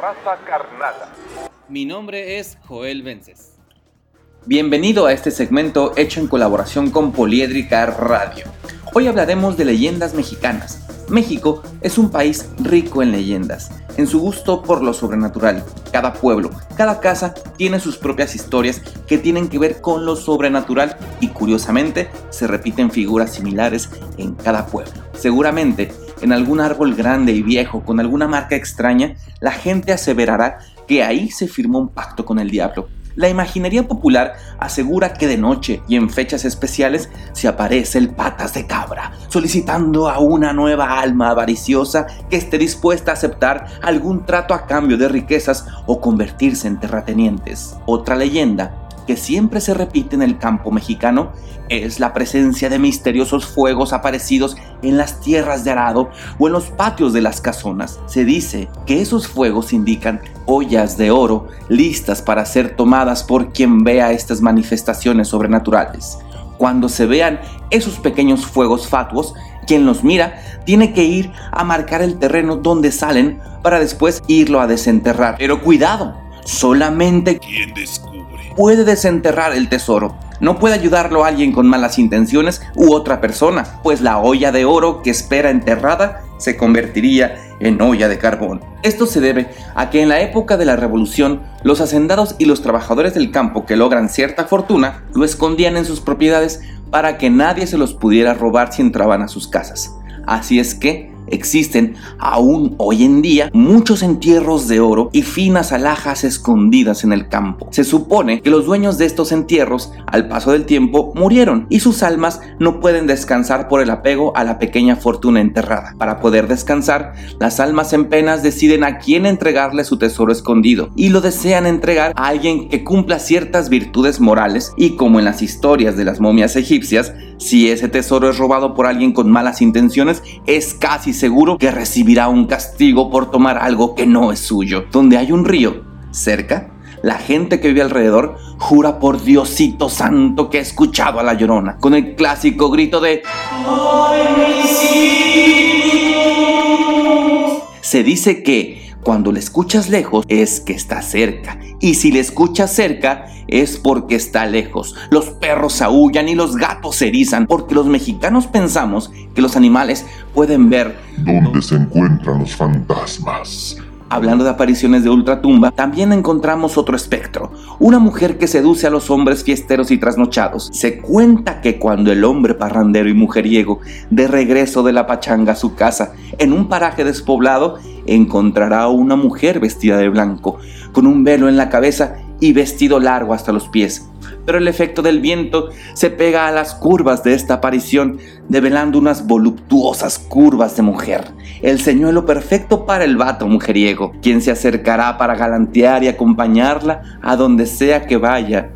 raza carnada. Mi nombre es Joel Vences. Bienvenido a este segmento hecho en colaboración con Poliédrica Radio. Hoy hablaremos de leyendas mexicanas. México es un país rico en leyendas, en su gusto por lo sobrenatural. Cada pueblo, cada casa tiene sus propias historias que tienen que ver con lo sobrenatural y curiosamente se repiten figuras similares en cada pueblo. Seguramente en algún árbol grande y viejo con alguna marca extraña, la gente aseverará que ahí se firmó un pacto con el diablo. La imaginería popular asegura que de noche y en fechas especiales se aparece el patas de cabra, solicitando a una nueva alma avariciosa que esté dispuesta a aceptar algún trato a cambio de riquezas o convertirse en terratenientes. Otra leyenda que siempre se repite en el campo mexicano es la presencia de misteriosos fuegos aparecidos en las tierras de arado o en los patios de las casonas. Se dice que esos fuegos indican ollas de oro listas para ser tomadas por quien vea estas manifestaciones sobrenaturales. Cuando se vean esos pequeños fuegos fatuos, quien los mira tiene que ir a marcar el terreno donde salen para después irlo a desenterrar. Pero cuidado, solamente quien puede desenterrar el tesoro. No puede ayudarlo alguien con malas intenciones u otra persona, pues la olla de oro que espera enterrada se convertiría en olla de carbón. Esto se debe a que en la época de la revolución, los hacendados y los trabajadores del campo que logran cierta fortuna lo escondían en sus propiedades para que nadie se los pudiera robar si entraban a sus casas. Así es que Existen aún hoy en día muchos entierros de oro y finas alhajas escondidas en el campo. Se supone que los dueños de estos entierros, al paso del tiempo, murieron y sus almas no pueden descansar por el apego a la pequeña fortuna enterrada. Para poder descansar, las almas en penas deciden a quién entregarle su tesoro escondido y lo desean entregar a alguien que cumpla ciertas virtudes morales y como en las historias de las momias egipcias, si ese tesoro es robado por alguien con malas intenciones, es casi seguro que recibirá un castigo por tomar algo que no es suyo. Donde hay un río cerca, la gente que vive alrededor jura por Diosito Santo que ha escuchado a la llorona, con el clásico grito de Se dice que cuando le escuchas lejos es que está cerca. Y si le escuchas cerca es porque está lejos. Los perros aullan y los gatos se erizan porque los mexicanos pensamos que los animales pueden ver dónde se encuentran los fantasmas. Hablando de apariciones de ultratumba, también encontramos otro espectro, una mujer que seduce a los hombres fiesteros y trasnochados. Se cuenta que cuando el hombre parrandero y mujeriego, de regreso de la pachanga a su casa, en un paraje despoblado, encontrará a una mujer vestida de blanco, con un velo en la cabeza y vestido largo hasta los pies. Pero el efecto del viento se pega a las curvas de esta aparición, develando unas voluptuosas curvas de mujer. El señuelo perfecto para el vato mujeriego, quien se acercará para galantear y acompañarla a donde sea que vaya,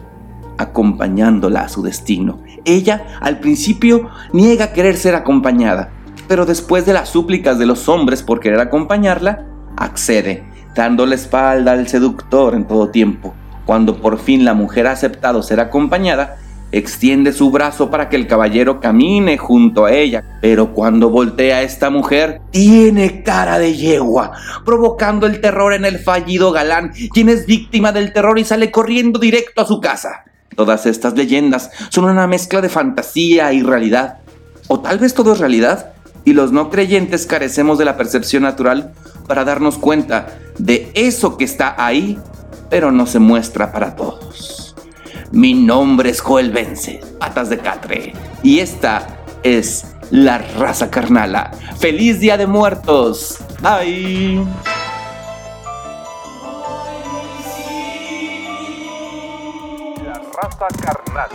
acompañándola a su destino. Ella, al principio, niega querer ser acompañada, pero después de las súplicas de los hombres por querer acompañarla, accede, dando la espalda al seductor en todo tiempo. Cuando por fin la mujer ha aceptado ser acompañada, extiende su brazo para que el caballero camine junto a ella. Pero cuando voltea esta mujer, tiene cara de yegua, provocando el terror en el fallido galán, quien es víctima del terror y sale corriendo directo a su casa. Todas estas leyendas son una mezcla de fantasía y realidad. O tal vez todo es realidad, y los no creyentes carecemos de la percepción natural para darnos cuenta de eso que está ahí pero no se muestra para todos. Mi nombre es Joel Vence, patas de catre, y esta es la raza carnala. ¡Feliz Día de Muertos! ¡Bye! La raza carnala.